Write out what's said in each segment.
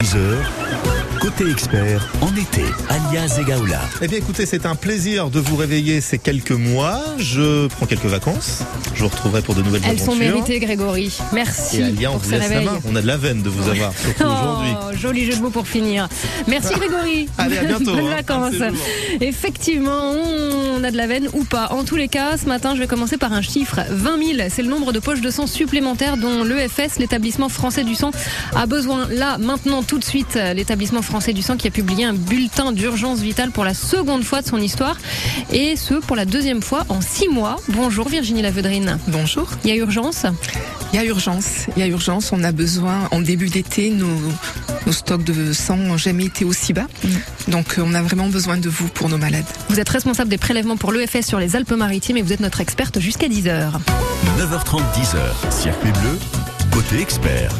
10h, côté expert en été, alias Egaoula. Eh bien écoutez, c'est un plaisir de vous réveiller ces quelques mois. Je prends quelques vacances. Je vous retrouverai pour de nouvelles Elles sont aventures. méritées, Grégory. Merci Et Alia, on pour vous laisse la réveil. main. On a de la veine de vous avoir, surtout aujourd'hui. Oh, joli jeu de mots pour finir. Merci Grégory. Allez, à bientôt, Bonnes hein. vacances. Effectivement, on a de la veine ou pas. En tous les cas, ce matin, je vais commencer par un chiffre. 20 000, c'est le nombre de poches de sang supplémentaires dont l'EFS, l'établissement français du sang, a besoin. Là, maintenant, tout de suite, l'établissement français du sang qui a publié un bulletin d'urgence vitale pour la seconde fois de son histoire. Et ce, pour la deuxième fois en six mois. Bonjour Virginie Lavedrine. Bonjour. Il y a urgence? Il y a urgence. Il y a urgence. On a besoin, en début d'été, nos, nos stocks de sang n'ont jamais été aussi bas. Donc, euh, on a vraiment besoin de vous pour nos malades. Vous êtes responsable des prélèvements pour l'EFS sur les Alpes-Maritimes et vous êtes notre experte jusqu'à 10h. 9h30, 10h, circuit bleu, côté expert,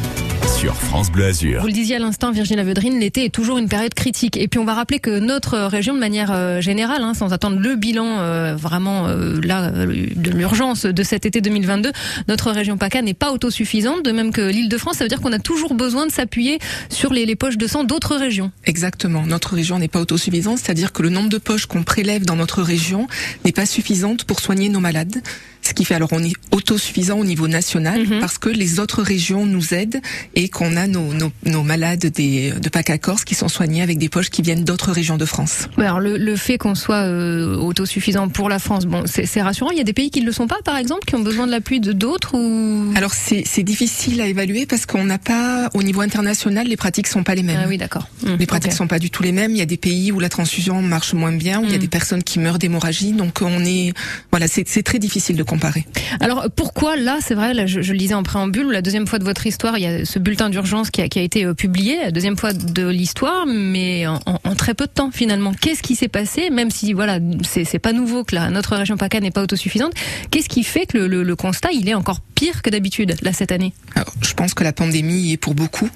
sur France Bleu Azur. Vous le disiez à l'instant, Virginie Lavedrine, l'été est toujours une période critique. Et puis on va rappeler que notre région, de manière euh, générale, hein, sans attendre le bilan euh, vraiment euh, là de l'urgence de cet été 2022, notre région PACA n'est pas autosuffisante. De même que l'Île-de-France, ça veut dire qu'on a toujours besoin de s'appuyer sur les, les poches de sang d'autres régions. Exactement. Notre région n'est pas autosuffisante, c'est-à-dire que le nombre de poches qu'on prélève dans notre région n'est pas suffisante pour soigner nos malades. Ce qui fait alors on est autosuffisant au niveau national Mhm. parce que les autres régions nous aident et qu'on a nos, nos, nos malades des, de PACA Corse qui sont soignés avec des poches qui viennent d'autres régions de France. Alors le, le fait qu'on soit euh, autosuffisant pour la France, bon, c'est rassurant. Il y a des pays qui ne le sont pas, par exemple, qui ont besoin de l'appui de d'autres ou? Alors c'est difficile à évaluer parce qu'on n'a pas au niveau international les pratiques sont pas les mêmes. Ah oui, d'accord. Hum, Les pratiques ok. sont pas du tout les mêmes. Il y a des pays où la transfusion marche moins bien, où il y a Mm. des personnes qui meurent d'hémorragie. Donc on est voilà, c'est très difficile de comparer. Alors pourquoi là, c'est vrai, là, je, je le disais en préambule, la deuxième fois de votre histoire, il y a ce bulletin d'urgence qui a, qui a été euh, publié, la deuxième fois de l'histoire, mais en, en- en très peu de temps finalement. Qu'est-ce qui s'est passé, même si voilà, c'est pas nouveau que notre région PACA n'est pas autosuffisante, qu'est-ce qui fait que le, le- le constat il est encore pire que d'habitude là cette année? Alors, je pense que la pandémie est pour beaucoup.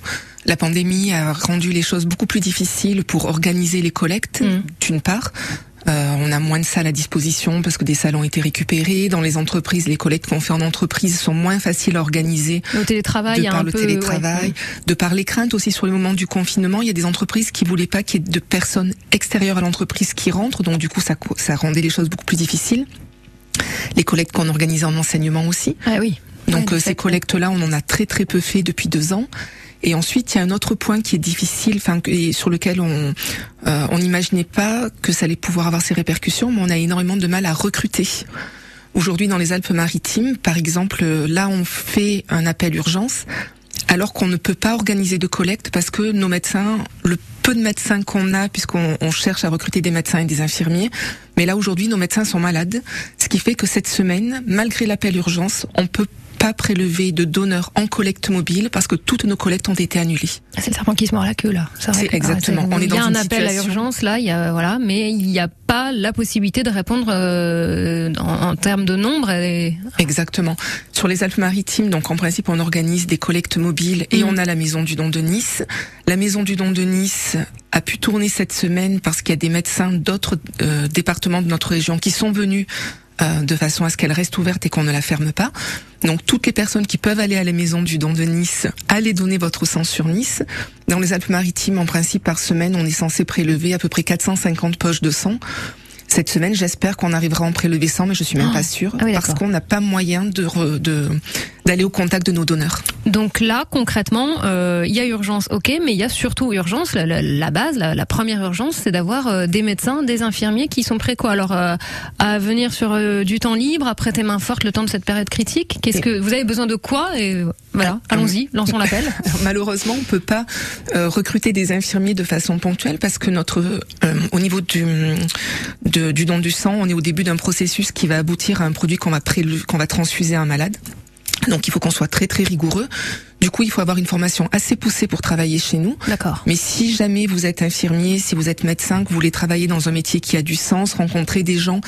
La pandémie a rendu les choses beaucoup plus difficiles pour organiser les collectes, Mm. d'une part. Euh, on a moins de salles à disposition parce que des salles ont été récupérées. Dans les entreprises, les collectes qu'on fait en entreprise sont moins faciles à organiser Le télétravail, de par un le peu, télétravail, ouais. de par les craintes aussi sur le moment du confinement. Il y a des entreprises qui voulaient pas qu'il y ait de personnes extérieures à l'entreprise qui rentrent, donc du coup ça, ça rendait les choses beaucoup plus difficiles. Les collectes qu'on organisait en enseignement aussi. Ah oui. Donc Ouais, euh, ces collectes-là, on en a très très peu fait depuis deux ans. Et ensuite, il y a un autre point qui est difficile, enfin et sur lequel on euh, on n'imaginait pas que ça allait pouvoir avoir ses répercussions, mais on a énormément de mal à recruter. Aujourd'hui, dans les Alpes-Maritimes, par exemple, euh, là, on fait un appel urgence, alors qu'on ne peut pas organiser de collecte parce que nos médecins, le peu de médecins qu'on a, puisqu'on on cherche à recruter des médecins et des infirmiers, mais là aujourd'hui, nos médecins sont malades, ce qui fait que cette semaine, malgré l'appel urgence, on peut pas prélever de donneurs en collecte mobile parce que toutes nos collectes ont été annulées. Ah, C'est le serpent qui se mord la queue là. C'est que- exactement. On est il y a dans un une appel à situation- urgence là, il y a voilà, mais il n'y a pas la possibilité de répondre euh, en, en termes de nombre. Et... Exactement. Sur les Alpes-Maritimes, donc en principe, on organise des collectes mobiles et Mhm. on a la Maison du Don de Nice. La Maison du Don de Nice a pu tourner cette semaine parce qu'il y a des médecins d'autres euh, départements de notre région qui sont venus euh, de façon à ce qu'elle reste ouverte et qu'on ne la ferme pas. Donc toutes les personnes qui peuvent aller à la Maison du Don de Nice, allez donner votre sang sur Nice. Dans les Alpes-Maritimes, en principe, par semaine, on est censé prélever à peu près 450 poches de sang. Cette semaine, j'espère qu'on arrivera à en prélever 100, mais je suis même Ah. pas sûre Ah oui, parce qu'on n'a pas moyen de re- de d'aller au contact de nos donneurs. Donc là, concrètement, euh, il y a urgence, ok, mais il y a surtout urgence. La, la- la base, la, la première urgence, c'est d'avoir euh, des médecins, des infirmiers qui sont prêts quoi Alors euh, à venir sur euh, du temps libre, à prêter main forte le temps de cette période critique. Qu'est-ce que vous avez besoin de quoi Et voilà, Ah, allons-y, lançons l'appel. Malheureusement, on peut pas euh, recruter des infirmiers de façon ponctuelle parce que notre euh, au niveau du de- du don du sang, on est au début d'un processus qui va aboutir à un produit qu'on va qu'on va transfuser à un malade. Donc il faut qu'on soit très très rigoureux. Du coup, il faut avoir une formation assez poussée pour travailler chez nous. D'accord. Mais si jamais vous êtes infirmier, si vous êtes médecin, que vous voulez travailler dans un métier qui a du sens, rencontrer des gens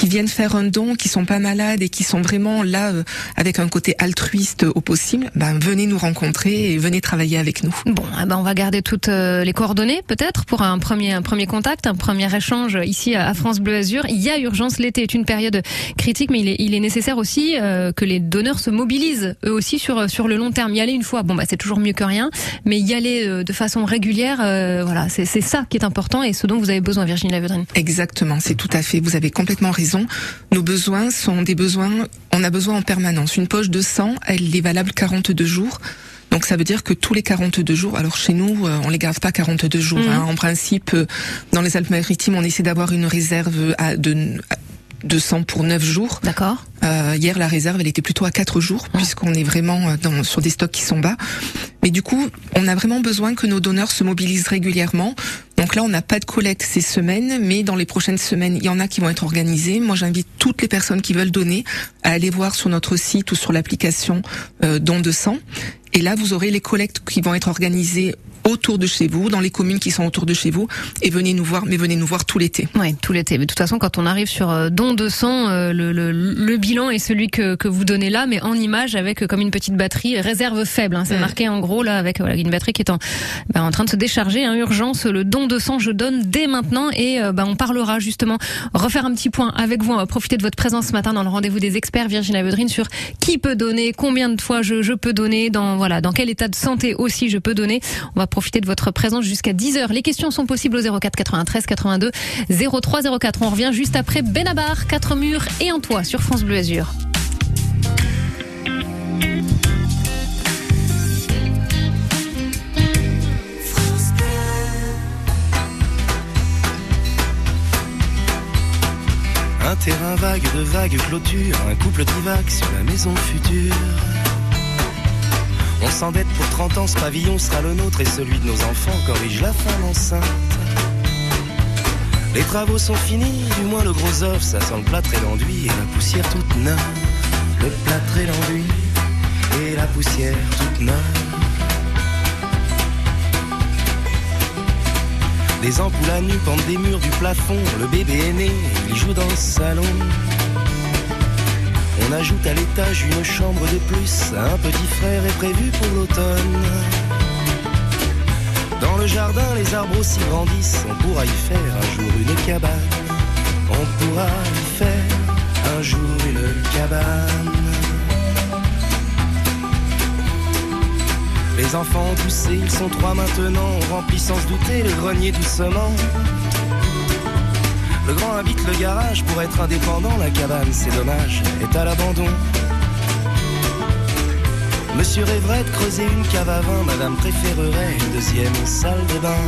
qui viennent faire un don, qui sont pas malades et qui sont vraiment là euh, avec un côté altruiste au possible, ben venez nous rencontrer et venez travailler avec nous. Bon, eh ben on va garder toutes euh, les coordonnées peut-être pour un premier un premier contact, un premier échange ici à France Bleu Azur. Il y a urgence, l'été est une période critique, mais il est, il est nécessaire aussi euh, que les donneurs se mobilisent eux aussi sur sur le long terme. Y aller une fois, bon bah c'est toujours mieux que rien, mais y aller de façon régulière, voilà, c'est ça qui est important et ce dont vous avez besoin, Virginie Lavedrine. Exactement, c'est tout à fait. Vous avez complètement raison. Nos besoins sont des besoins, on a besoin en permanence. Une poche de sang, elle est valable 42 jours. Donc ça veut dire que tous les 42 jours, alors chez nous, euh, on les garde pas 42 jours. Mhm. Hein. En principe, euh, dans les Alpes-Maritimes, on essaie d'avoir une réserve à de, de sang pour 9 jours. D'accord. Euh, hier, la réserve, elle était plutôt à 4 jours, puisqu'on est vraiment dans, sur des stocks qui sont bas. Mais du coup, on a vraiment besoin que nos donneurs se mobilisent régulièrement donc là, on n'a pas de collecte ces semaines, mais dans les prochaines semaines, il y en a qui vont être organisées. Moi, j'invite toutes les personnes qui veulent donner à aller voir sur notre site ou sur l'application euh, Don de sang. Et là, vous aurez les collectes qui vont être organisées autour de chez vous, dans les communes qui sont autour de chez vous, et venez nous voir, mais venez nous voir tout l'été. Oui, tout l'été. Mais de toute façon, quand on arrive sur euh, don de sang, euh, le, le, le, bilan est celui que, que vous donnez là, mais en image avec euh, comme une petite batterie réserve faible. Hein. C'est marqué en gros là avec voilà, une batterie qui est en, bah, en train de se décharger. Hein, urgence, le don de sang, je donne dès maintenant, et bah, on parlera justement refaire un petit point avec vous. On va profiter de votre présence ce matin dans le rendez-vous des experts, Virginie Avedrine, sur qui peut donner, combien de fois je, je peux donner, dans voilà dans quel état de santé aussi je peux donner. On va profiter de votre présence jusqu'à 10h. Les questions sont possibles au 04 93 82 03 04. On revient juste après Benabar, 4 murs et un toit sur France Bleu Azur. Un terrain vague de vagues clôtures, un couple divague sur la maison future. On s'endette pour 30 ans, ce pavillon sera le nôtre et celui de nos enfants corrige la femme enceinte. Les travaux sont finis, du moins le gros œuf, ça sent le plâtre et l'enduit et la poussière toute neuve. Le plâtre et l'enduit et la poussière toute neuve. Les ampoules à nu pendent des murs du plafond, le bébé est né, il joue dans le salon. On ajoute à l'étage une chambre de plus. Un petit frère est prévu pour l'automne. Dans le jardin, les arbres aussi grandissent. On pourra y faire un jour une cabane. On pourra y faire un jour une cabane. Les enfants ont poussé, ils sont trois maintenant. On remplit sans se douter le grenier doucement. Le grand habite le garage pour être indépendant, la cabane, c'est dommage, est à l'abandon. Monsieur rêverait de creuser une cave à vin, madame préférerait une deuxième salle de bain.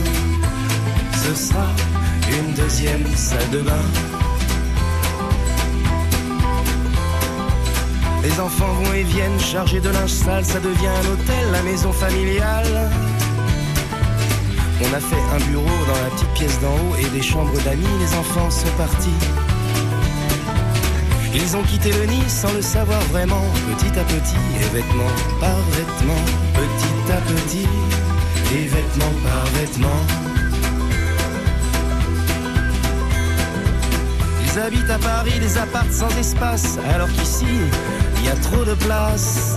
Ce sera une deuxième salle de bain. Les enfants vont et viennent chargés de linge sale, ça devient un hôtel, la maison familiale. On a fait un bureau dans la petite pièce d'en haut et des chambres d'amis, les enfants sont partis. Ils ont quitté le nid sans le savoir vraiment, petit à petit, et vêtement par vêtement, petit à petit, et vêtement par vêtement. Ils habitent à Paris des apparts sans espace, alors qu'ici, il y a trop de place.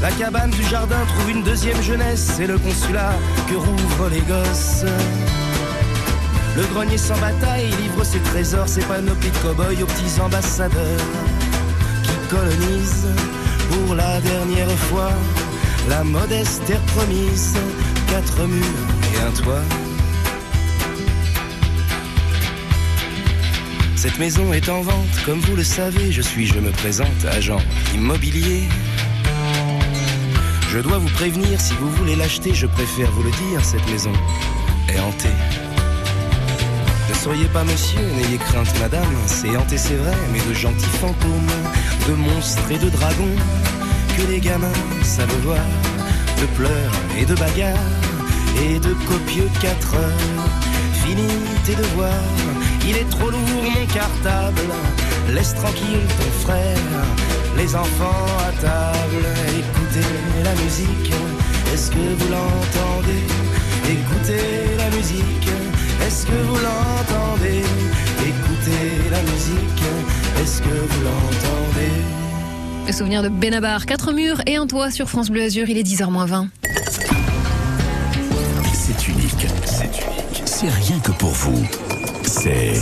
La cabane du jardin trouve une deuxième jeunesse, c'est le consulat que rouvrent les gosses. Le grenier sans bataille livre ses trésors, ses panoplies de cow-boys aux petits ambassadeurs qui colonisent pour la dernière fois la modeste terre promise, quatre murs et un toit. Cette maison est en vente, comme vous le savez, je suis, je me présente, agent immobilier. Je dois vous prévenir, si vous voulez l'acheter, je préfère vous le dire, cette maison est hantée souriez pas monsieur, n'ayez crainte madame, c'est hanté c'est vrai, mais de gentils fantômes, de monstres et de dragons, que les gamins savent voir, de pleurs et de bagarres, et de copieux quatre heures. Fini tes devoirs, il est trop lourd mon cartable, laisse tranquille ton frère, les enfants à table, écoutez la musique, est-ce que vous l'entendez? Écoutez la musique, est-ce que vous l'entendez? Écoutez la musique, est-ce que vous l'entendez? Le souvenir de Benabar, quatre murs et un toit sur France Bleu Azur, il est 10h20. C'est unique, c'est unique. C'est rien que pour vous. C'est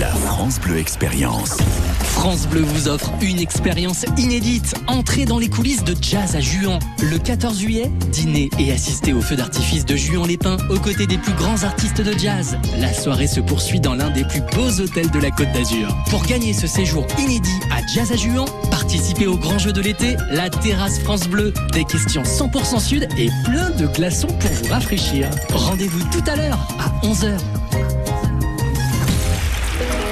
la France Bleu Expérience. France Bleu vous offre une expérience inédite. Entrez dans les coulisses de jazz à Juan. Le 14 juillet, dîner et assister au feu d'artifice de Juan-les-Pins aux côtés des plus grands artistes de jazz. La soirée se poursuit dans l'un des plus beaux hôtels de la Côte d'Azur. Pour gagner ce séjour inédit à Jazz à Juan, participez au grand jeu de l'été, la terrasse France Bleu. Des questions 100% sud et plein de glaçons pour vous rafraîchir. Rendez-vous tout à l'heure à 11h.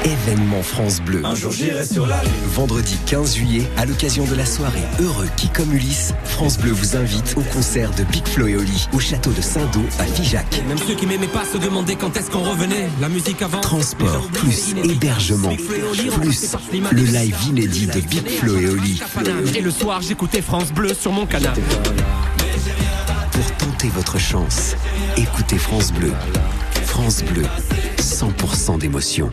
Événement France Bleu. Un jour j'irai sur la lune. Vendredi 15 juillet, à l'occasion de la soirée Heureux qui comme Ulysse, France Bleu vous invite au concert de Big Flo et Oli au château de Saint-Do à Figeac. Même ceux qui m'aimaient pas se demandaient quand est-ce qu'on revenait. La musique avant. Transport, plus hébergement, plus le live inédit de Big Flo et Oli. Et le soir, j'écoutais France Bleu sur mon canapé. Pour tenter votre chance, écoutez France Bleu. France Bleu, 100% d'émotion.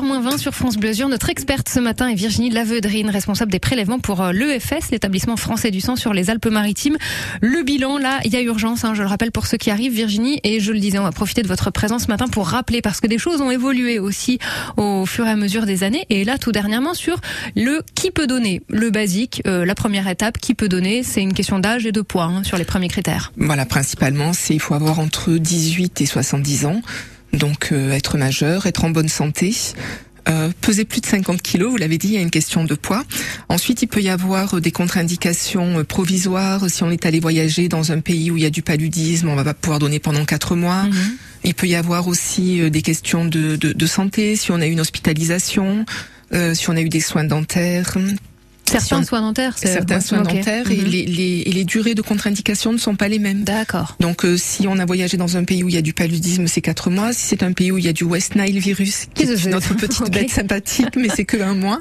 Il est 10h20 sur France Bleu. Notre experte ce matin est Virginie Laveudrine, responsable des prélèvements pour euh, l'EFS, l'établissement français du sang sur les Alpes-Maritimes. Le bilan, là, il y a urgence, hein, je le rappelle pour ceux qui arrivent, Virginie, et je le disais, on va profiter de votre présence ce matin pour rappeler, parce que des choses ont évolué aussi au fur et à mesure des années, et là, tout dernièrement, sur le qui peut donner, le basique, euh, la première étape, qui peut donner, c'est une question d'âge et de poids hein, sur les premiers critères. Voilà, principalement, c'est il faut avoir entre 18 et 70 ans. Donc euh, être majeur, être en bonne santé. Euh, peser plus de 50 kilos, vous l'avez dit, il y a une question de poids. Ensuite, il peut y avoir euh, des contre-indications euh, provisoires. Si on est allé voyager dans un pays où il y a du paludisme, on va pas pouvoir donner pendant quatre mois. Mhm. Il peut y avoir aussi des questions de, de, de santé, si on a eu une hospitalisation, euh, si on a eu des soins dentaires. Certains soins dentaires, c'est Certains soins dentaires et, Mhm. les, les, et les durées de contre-indication ne sont pas les mêmes. D'accord. Donc, euh, si on a voyagé dans un pays où il y a du paludisme, c'est quatre mois. Si c'est un pays où il y a du West Nile virus, qui est notre petite bête sympathique, mais c'est que un mois.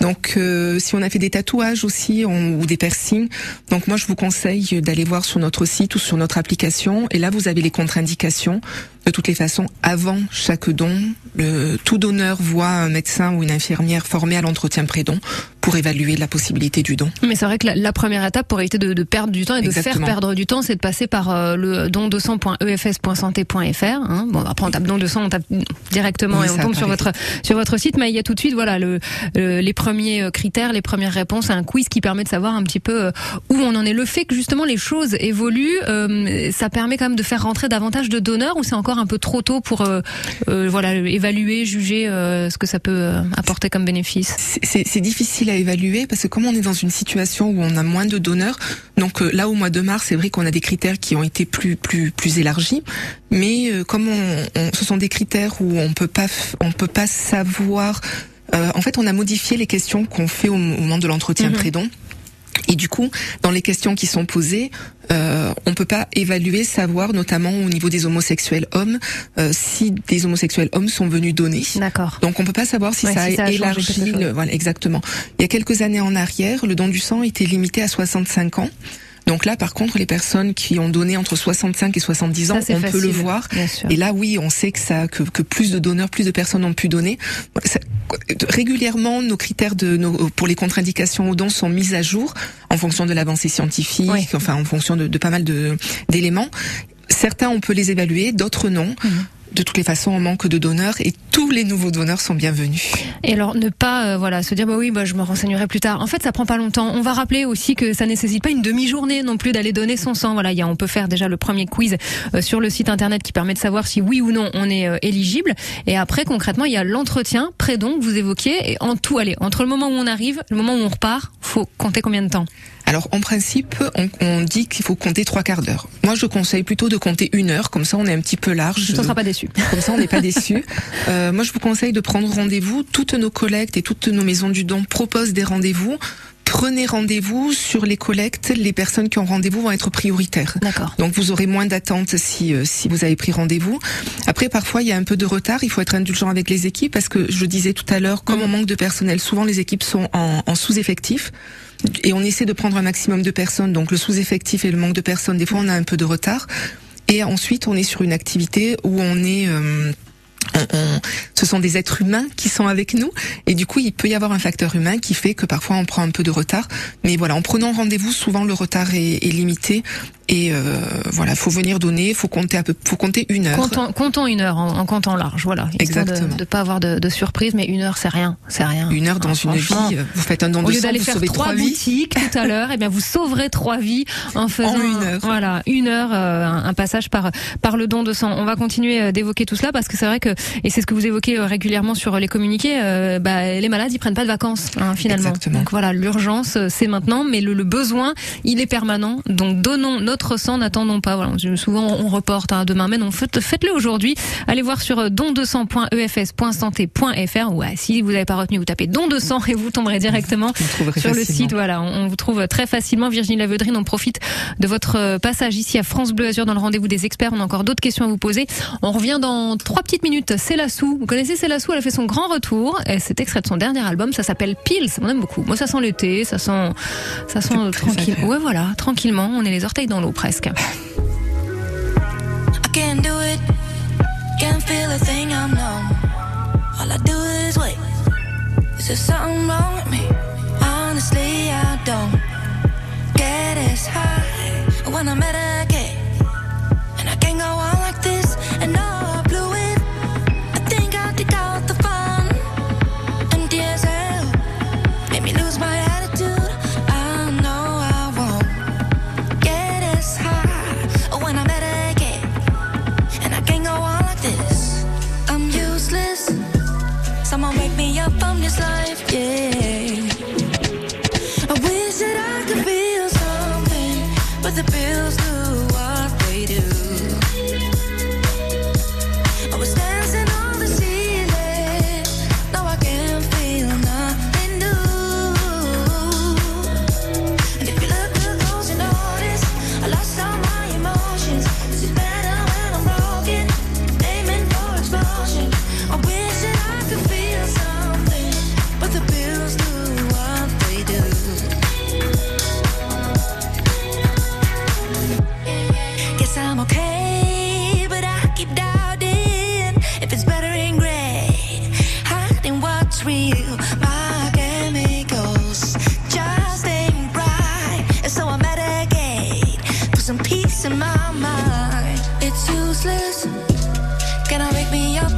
Donc, euh, si on a fait des tatouages aussi on- ou des piercings, donc moi je vous conseille d'aller voir sur notre site ou sur notre application. Et là, vous avez les contre-indications. De toutes les façons, avant chaque don, le, tout donneur voit un médecin ou une infirmière formée à l'entretien pré-don pour évaluer la possibilité du don. Mais c'est vrai que la, la première étape pour éviter de, de perdre du temps et de faire perdre du temps, c'est de passer par euh, le don e Hein. Bon, après on tape don 200, on tape directement Oui, et on tombe sur votre sur votre site. Mais il y a tout de suite voilà le, le- les premiers euh, critères, les premières réponses, un quiz qui permet de savoir un petit peu euh, où on en est. Le fait que justement les choses évoluent, euh, ça permet quand même de faire rentrer davantage de donneurs ou c'est encore un peu trop tôt pour voilà évaluer, juger ce que ça peut apporter comme bénéfice? C'est difficile à évaluer parce que comme on est dans une situation où on a moins de donneurs, donc euh, là au mois de mars, c'est vrai qu'on a des critères qui ont été plus plus plus élargis, mais euh, comme on, on- ce sont des critères où on peut pas on peut pas savoir. euh, en fait, on a modifié les questions qu'on fait au, au moment de l'entretien prédon. Et du coup, dans les questions qui sont posées, euh, on peut pas évaluer, savoir, notamment au niveau des homosexuels hommes, euh, si des homosexuels hommes sont venus donner. D'accord. Donc on peut pas savoir si Ouais, ça si a ça a élargi. le- voilà, exactement. Il y a quelques années en arrière, le don du sang était limité à 65 ans. Donc là, par contre, les personnes qui ont donné entre 65 et 70 ans, Ça, on peut le voir. Et là, oui, on sait que ça, que, que plus de donneurs, plus de personnes ont pu donner. Ça- régulièrement, nos critères de, nos, pour les contre-indications aux dons sont mis à jour en fonction de l'avancée scientifique, Oui. enfin en fonction de, de pas mal d'éléments. Certains, on peut les évaluer, d'autres non. Mhm. De toutes les façons, on manque de donneurs et tous les nouveaux donneurs sont bienvenus. Et alors ne pas euh, voilà se dire bah oui bah je me renseignerai plus tard. En fait ça prend pas longtemps. On va rappeler aussi que ça nécessite pas une demi-journée non plus d'aller donner son sang. Voilà, il y a, on peut faire déjà le premier quiz euh, sur le site internet qui permet de savoir si oui ou non on est euh, éligible. Et après concrètement il y a l'entretien pré-don que vous évoquiez. Et en tout allez entre le moment où on arrive, le moment où on repart, faut compter combien de temps? Alors en principe, on, on dit qu'il faut compter trois quarts d'heure. Moi, je conseille plutôt de compter une heure, comme ça on est un petit peu large. On ne sera pas déçu. Comme ça, on n'est pas déçu. Euh, moi, je vous conseille de prendre rendez-vous. Toutes nos collectes et toutes nos maisons du don proposent des rendez-vous. Prenez rendez-vous sur les collectes. Les personnes qui ont rendez-vous vont être prioritaires. D'accord. Donc vous aurez moins d'attente si euh, si vous avez pris rendez-vous. Après, parfois il y a un peu de retard. Il faut être indulgent avec les équipes parce que je disais tout à l'heure, comme on manque de personnel, souvent les équipes sont en, en sous-effectif. Et on essaie de prendre un maximum de personnes. Donc le sous-effectif et le manque de personnes, des fois on a un peu de retard. Et ensuite on est sur une activité où on est euh, on- on- ce sont des êtres humains qui sont avec nous et du coup il peut y avoir un facteur humain qui fait que parfois on prend un peu de retard mais voilà en prenant rendez-vous souvent le retard est, est limité et euh, voilà faut venir donner faut compter un peu faut compter une heure Comptons, comptons une heure en, en comptant large, voilà. Exactement. De ne pas avoir de, de surprise, mais une heure, c'est rien. C'est rien. une heure dans Ah, une vie vous faites un don Au de lieu sang d'aller vous faire trois boutiques tout à l'heure, eh bien vous sauverez trois vies en faisant une heure. voilà une heure euh, un, un passage par par le don de sang. On va continuer euh, d'évoquer tout cela parce que c'est vrai que et c'est ce que vous évoquez euh, régulièrement sur les communiqués. euh, bah, les malades ils prennent pas de vacances hein, finalement. Exactement. Donc voilà l'urgence euh, c'est maintenant, mais le, le besoin il est permanent. Donc donnons notre sang, n'attendons pas. Voilà souvent on reporte à demain, mais non faites- faites-le aujourd'hui. Allez voir sur euh, don200.efs.santé.fr ou euh, si vous n'avez pas retenu vous tapez don de sang et vous tomberez directement sur le site. Voilà, on, on vous trouve très facilement. Virginie Laveudrine, on profite de votre euh, passage ici à France Bleu Azur dans le rendez-vous des experts. On a encore d'autres questions à vous poser. On revient dans trois petites minutes. Célassou, vous connaissez Célassou Elle a fait son grand retour. Et c'est extrait de son dernier album. Ça s'appelle Pills. On aime beaucoup. Moi, ça sent l'été. Ça sent, ça sent tranquille. agréable. Ouais, voilà, tranquillement. On est les orteils dans l'eau presque. I can't do it. Can't feel a thing, I'm numb. All I do is wait. Is there something wrong with me? Honestly, I don't get as high when I medicate. And yeah. I wake me up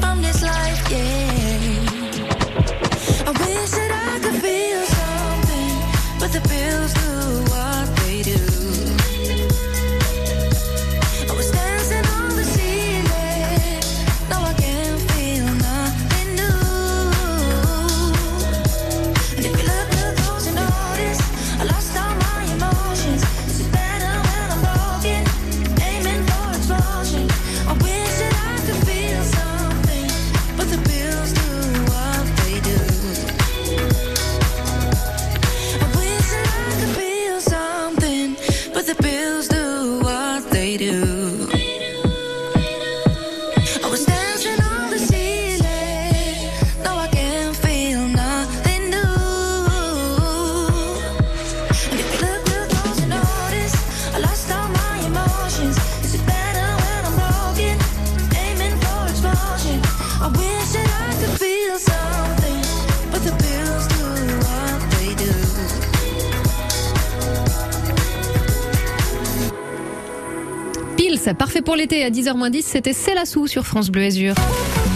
Pour l'été à 10h10. C'était Célassou sur France Bleu Azur.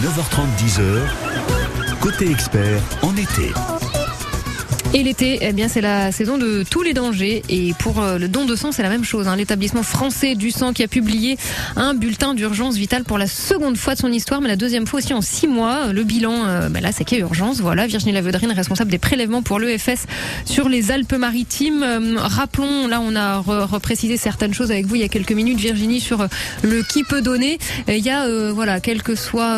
9h30, 10h. Côté expert, en été. Et l'été, eh bien, c'est la saison de tous les dangers. Et pour euh, le don de sang, c'est la même chose. hein. L'établissement français du sang qui a publié un bulletin d'urgence vitale pour la seconde fois de son histoire, mais la deuxième fois aussi en six mois. Le bilan, euh, bah là, c'est qu'il y a urgence. Voilà, Virginie Lavedrine, responsable des prélèvements pour l'EFS sur les Alpes-Maritimes. Euh, rappelons, là, on a re- reprécisé certaines choses avec vous il y a quelques minutes, Virginie, sur le qui peut donner. Il y a, voilà, quel que soit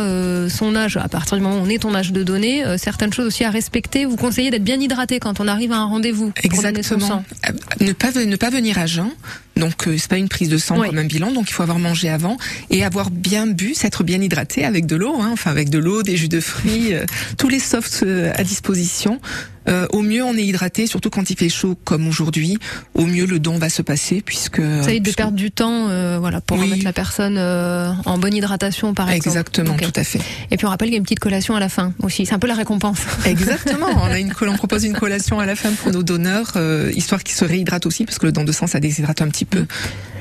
son âge, à partir du moment où on est ton âge de donner, certaines choses aussi à respecter. Vous conseillez d'être bien hydraté quand on arrive à un rendez-vous. Exactement. Euh, Ne pas ne pas venir à jeun. Donc euh, c'est pas une prise de sang Oui. comme un bilan, donc il faut avoir mangé avant et avoir bien bu, s'être bien hydraté avec de l'eau, hein, enfin avec de l'eau, des jus de fruits, euh, tous les softs à disposition. Euh, au mieux on est hydraté, surtout quand il fait chaud comme aujourd'hui. Au mieux le don va se passer puisque Ça évite de perdre du temps, euh, voilà, pour Oui. remettre la personne euh, en bonne hydratation, par exemple. Exactement, tout à fait. Et puis on rappelle qu'il y a une petite collation à la fin aussi. C'est un peu la récompense. Exactement. On a une on propose une collation à la fin pour nos donneurs, euh, histoire qu'ils se réhydratent aussi, parce que le don de sang ça déshydrate un petit peu.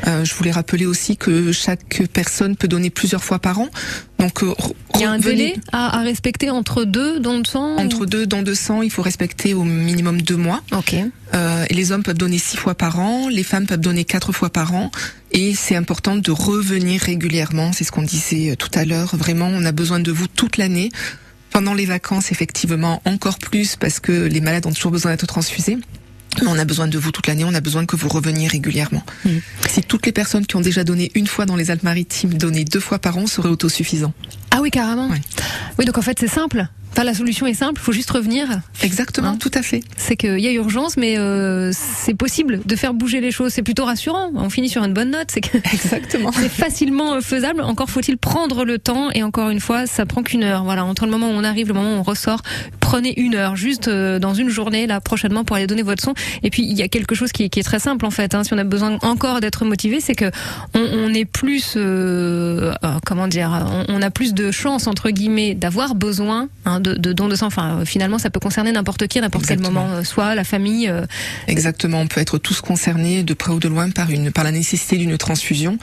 Euh, je voulais rappeler aussi que chaque personne peut donner plusieurs fois par an. Donc euh, Il y a un délai à, à respecter entre deux dons de sang. entre deux dons de sang, il faut respecter au minimum deux mois. Ok. Euh, et les hommes peuvent donner six fois par an, les femmes peuvent donner quatre fois par an. Et c'est important de revenir régulièrement. C'est ce qu'on disait euh, tout à l'heure. Vraiment, on a besoin de vous toute l'année. Pendant les vacances, effectivement, encore plus parce que les malades ont toujours besoin d'être transfusés. Mais on a besoin de vous toute l'année, on a besoin que vous reveniez régulièrement. Mm. Si toutes les personnes qui ont déjà donné une fois dans les Alpes-Maritimes donnaient deux fois par an, serait autosuffisant. Ah oui, carrément. Ouais. Oui, donc en fait c'est simple. Enfin, la solution est simple. faut juste revenir. Exactement, Hein tout à fait. C'est qu'il y a urgence, mais euh, c'est possible de faire bouger les choses. C'est plutôt rassurant. On finit sur une bonne note. C'est que Exactement. c'est facilement euh, faisable. Encore faut-il prendre le temps. Et encore une fois, ça prend qu'une heure. Voilà, entre le moment où on arrive, le moment où on ressort, prenez une heure, juste euh, dans une journée là prochainement pour aller donner votre son. Et puis il y a quelque chose qui est, qui est très simple en fait. Hein, si on a besoin encore d'être motivé, c'est que on, on est plus, euh, euh, comment dire, on, on a plus de chances entre guillemets d'avoir besoin hein, de, de dons de sang. Enfin, euh, finalement, ça peut concerner n'importe qui, à n'importe quel moment, euh, soit la famille. euh, Exactement, on peut être tous concernés de près ou de loin par une par la nécessité d'une transfusion.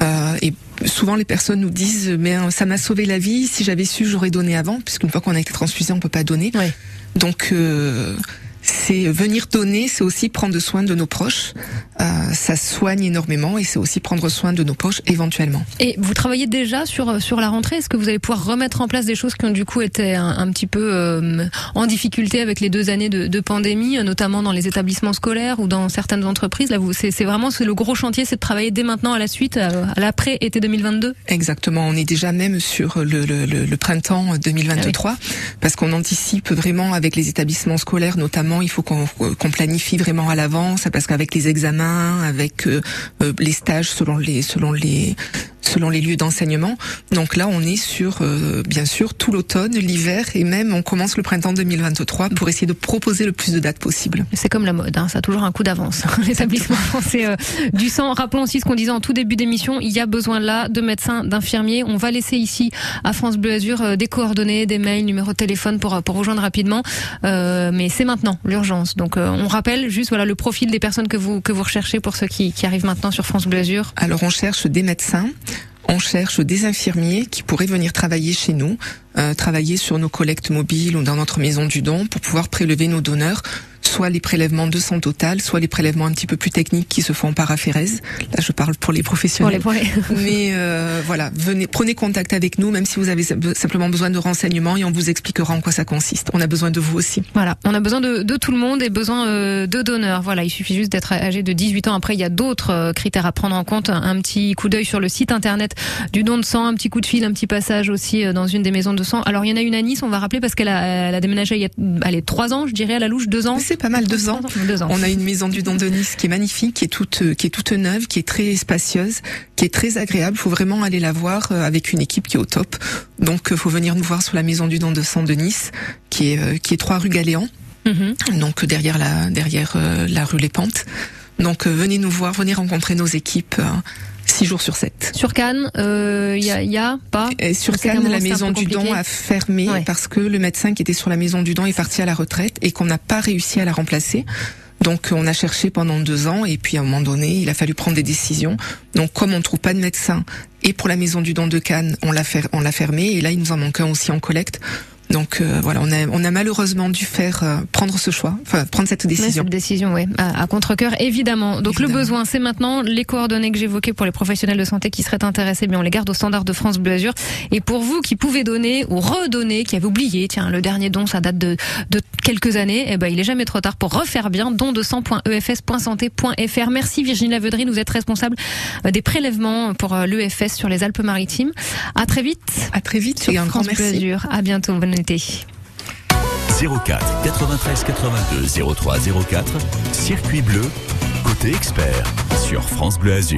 Euh, et souvent les personnes nous disent mais ça m'a sauvé la vie, si j'avais su j'aurais donné avant, puisqu'une fois qu'on a été transfusé on peut pas donner. Ouais. Donc euh, c'est venir donner, c'est aussi prendre soin de nos proches. Euh, ça soigne énormément et c'est aussi prendre soin de nos proches éventuellement. Et vous travaillez déjà sur sur la rentrée? Est-ce que vous allez pouvoir remettre en place des choses qui ont du coup été un, un petit peu euh, en difficulté avec les deux années de, de pandémie, euh, notamment dans les établissements scolaires ou dans certaines entreprises? Là, c'est, vraiment c'est le gros chantier, c'est de travailler dès maintenant à la suite, euh, à l'après été 2022. Exactement, on est déjà même sur le, le, le, le printemps 2023 parce qu'on anticipe vraiment avec les établissements scolaires notamment, il faut qu'on qu'on planifie vraiment à l'avance parce qu'avec les examens, avec euh, euh, les stages selon les selon les selon les lieux d'enseignement. Donc là, on est sur euh, bien sûr tout l'automne, l'hiver et même on commence le printemps 2023 pour essayer de proposer le plus de dates possible. C'est comme la mode, hein, ça a toujours un coup d'avance. L'établissement français euh, du sang. Rappelons aussi ce qu'on disait en tout début d'émission. Il y a besoin là de médecins, d'infirmiers. On va laisser ici à France Bleu Azur euh, des coordonnées, des mails, numéro de téléphone pour pour rejoindre rapidement. Euh, mais c'est maintenant l'urgence. Donc euh, on rappelle juste voilà le profil des personnes que vous que vous recherchez pour ceux qui, qui arrivent maintenant sur France Bleu Azur. Alors on cherche des médecins, on cherche des infirmiers qui pourraient venir travailler chez nous, euh, travailler sur nos collectes mobiles ou dans notre maison du don pour pouvoir prélever nos donneurs, soit les prélèvements de sang total, soit les prélèvements un petit peu plus techniques qui se font par aphérèse. Là je parle pour les professionnels. pour les... Mais euh, voilà, venez, prenez contact avec nous, même si vous avez simplement besoin de renseignements et on vous expliquera en quoi ça consiste. On a besoin de vous aussi. Voilà, on a besoin de, de tout le monde et besoin euh, de donneurs. Voilà, il suffit juste d'être âgé de 18 ans. Après, il y a d'autres euh, critères à prendre en compte. Un, petit coup d'œil sur le site internet du don de sang, un petit coup de fil, un petit passage aussi dans une des maisons de sang. Alors, il y en a une à Nice, on va rappeler parce qu'elle a, elle a déménagé il y a allez, trois ans, je dirais, à la louche, deux ans. C'est pas mal, deux ans. Deux ans. On a une maison du don de Nice qui est magnifique, qui est toute, euh, qui est toute neuve, qui est très spacieuse, qui est très agréable. Faut vraiment aller la voir euh, avec une équipe qui est au top. Donc, euh, faut venir nous voir sur la maison du don de sang de Nice, qui est, qui est 3 rue Galéan. Mhm. Donc, derrière la, derrière la rue Les Pentes. Donc, venez nous voir, venez rencontrer nos équipes. Euh, Six jours sur 7. Sur Cannes, euh, il y, a, y a pas. Et sur Cannes, moment, la maison du don a fermé Ouais. parce que le médecin qui était sur la maison du don est parti à la retraite et qu'on n'a pas réussi à la remplacer. Donc on a cherché pendant deux ans et puis à un moment donné, il a fallu prendre des décisions. Donc comme on ne trouve pas de médecin et pour la maison du don de Cannes, on l'a fer- on l'a fermé et là il nous en manque un aussi en collecte. Donc euh, voilà, on a, on a malheureusement dû faire euh, prendre ce choix, enfin prendre cette décision. cette décision, oui, à, à contre-cœur, évidemment. Donc le besoin, c'est maintenant les coordonnées que j'évoquais pour les professionnels de santé qui seraient intéressés, bien on les garde au standard de France Bleu Azur. Et pour vous qui pouvez donner ou redonner, qui avez oublié, tiens, le dernier don, ça date de, de quelques années, eh ben il est jamais trop tard pour refaire bien. Don de sang.efs.santé.fr. Merci Virginie Lavedry, vous êtes responsable euh, des prélèvements pour euh, l'EFS sur les Alpes-Maritimes. À très vite. À très vite sur et un grand France Bleu merci. Azur. À bientôt, bonne été. 04 93 82 03 04 Circuit bleu côté expert sur France Bleu Azur.